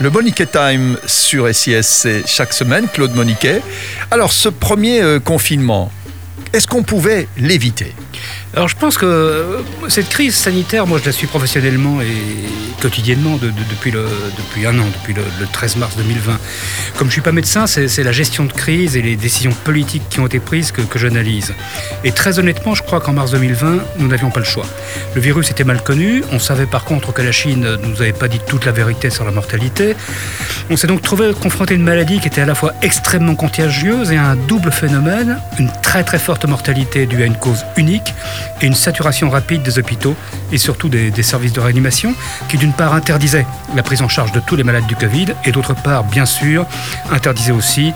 Le Moniquet Time sur SIS, c'est chaque semaine, Claude Moniquet. Alors, ce premier euh, confinement, est-ce qu'on pouvait l'éviter? Alors je pense que euh, cette crise sanitaire, moi je la suis professionnellement et quotidiennement depuis, depuis un an, depuis le, 13 mars 2020. Comme je ne suis pas médecin, c'est la gestion de crise et les décisions politiques qui ont été prises que, que j'analyse. Et très honnêtement, je crois qu'en mars 2020, nous n'avions pas le choix. Le virus était mal connu, on savait par contre que la Chine ne nous avait pas dit toute la vérité sur la mortalité. On s'est donc trouvé confronté à une maladie qui était à la fois extrêmement contagieuse et un double phénomène, une très très forte mortalité due à une cause unique et une saturation rapide des hôpitaux et surtout des, services de réanimation qui d'une part interdisaient la prise en charge de tous les malades du Covid et d'autre part, bien sûr, interdisaient aussi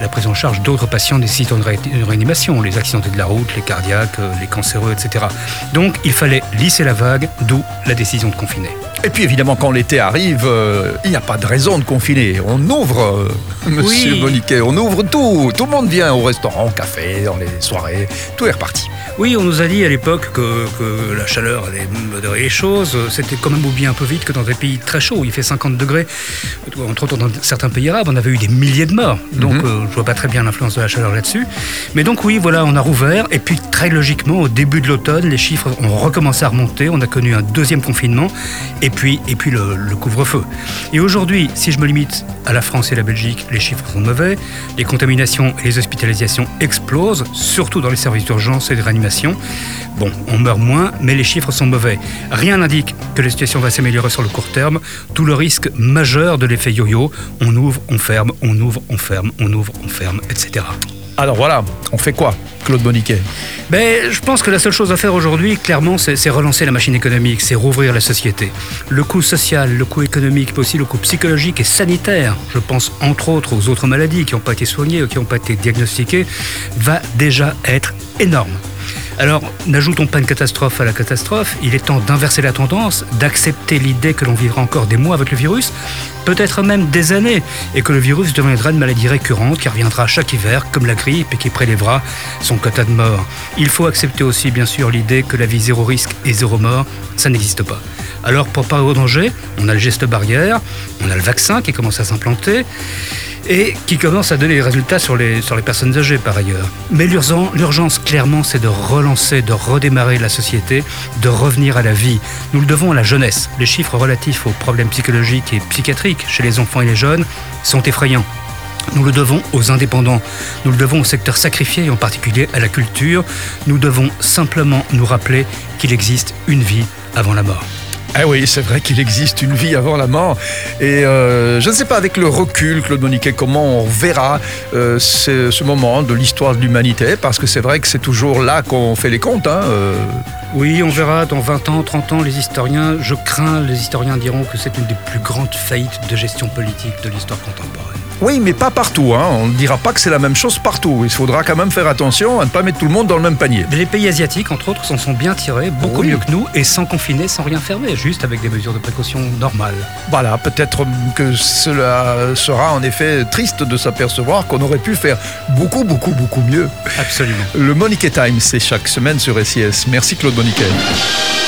la prise en charge d'autres patients des sites de réanimation, les accidentés de la route, les cardiaques, euh, les cancéreux, etc. Donc il fallait lisser la vague, d'où la décision de confiner. Et puis évidemment, quand l'été arrive, euh, il n'y a pas de raison de confiner. On ouvre, euh, monsieur Boniquet, on ouvre tout. Tout le monde vient au restaurant, au café, dans les soirées. Tout est reparti. Oui, on nous a dit à l'époque que, la chaleur allait modérer les choses. C'était quand même oublié un peu vite que dans des pays très chauds, où il fait 50 degrés, entre autres dans certains pays arabes, on avait eu des milliers de morts. Donc mhm. euh, je vois pas très bien l'influence de la chaleur là-dessus. Mais donc oui, voilà, on a rouvert. Et puis très logiquement, au début de l'automne, les chiffres ont recommencé à remonter. On a connu un deuxième confinement et puis, et puis le, le couvre-feu. Et aujourd'hui, si je me limite à la France et la Belgique, les chiffres sont mauvais. Les contaminations et les hospitalisations explosent, surtout dans les services d'urgence et de réanimation Bon, on meurt moins, mais les chiffres sont mauvais. Rien n'indique que la situation va s'améliorer sur le court terme, tout le risque majeur de l'effet yo-yo. On ouvre, on ferme, on ouvre, on ferme, on ouvre, on ferme, etc. Alors voilà, on fait quoi, Claude Boniquet ben, Je pense que la seule chose à faire aujourd'hui, clairement, c'est relancer la machine économique, c'est rouvrir la société. Le coût social, le coût économique, mais aussi le coût psychologique et sanitaire, je pense entre autres aux autres maladies qui n'ont pas été soignées ou qui n'ont pas été diagnostiquées, va déjà être énorme. Alors, n'ajoutons pas une catastrophe à la catastrophe, il est temps d'inverser la tendance, d'accepter l'idée que l'on vivra encore des mois avec le virus, peut-être même des années, et que le virus deviendra une maladie récurrente qui reviendra chaque hiver, comme la grippe, et qui prélèvera son quota de mort. Il faut accepter aussi, bien sûr, l'idée que la vie zéro risque et zéro mort, ça n'existe pas. Alors, pour parer au danger, on a le geste barrière, on a le vaccin qui commence à s'implanter, et qui commence à donner des résultats sur les, sur les personnes âgées par ailleurs. Mais l'urgence, clairement, c'est de relancer, de redémarrer la société, de revenir à la vie. Nous le devons à la jeunesse. Les chiffres relatifs aux problèmes psychologiques et psychiatriques chez les enfants et les jeunes sont effrayants. Nous le devons aux indépendants, nous le devons au secteur sacrifié et en particulier à la culture. Nous devons simplement nous rappeler qu'il existe une vie avant la mort. Ah oui, c'est vrai qu'il existe une vie avant la mort. Et euh, je ne sais pas avec le recul, Claude Moniquet, comment on verra euh, ce, moment de l'histoire de l'humanité, parce que c'est vrai que c'est toujours là qu'on fait les comptes. Hein, euh. Oui, on verra dans 20 ans, 30 ans, les historiens, je crains, les historiens diront que c'est une des plus grandes faillites de gestion politique de l'histoire contemporaine. Oui, mais pas partout. Hein. On ne dira pas que c'est la même chose partout. Il faudra quand même faire attention à ne pas mettre tout le monde dans le même panier. Les pays asiatiques, entre autres, s'en sont bien tirés, beaucoup mieux que nous, et sans confiner, sans rien fermer, juste avec des mesures de précaution normales. Voilà, peut-être que cela sera en effet triste de s'apercevoir qu'on aurait pu faire beaucoup, beaucoup, beaucoup mieux. Absolument. Le Monique Time, c'est chaque semaine sur SIS. Merci Claude Moniquet.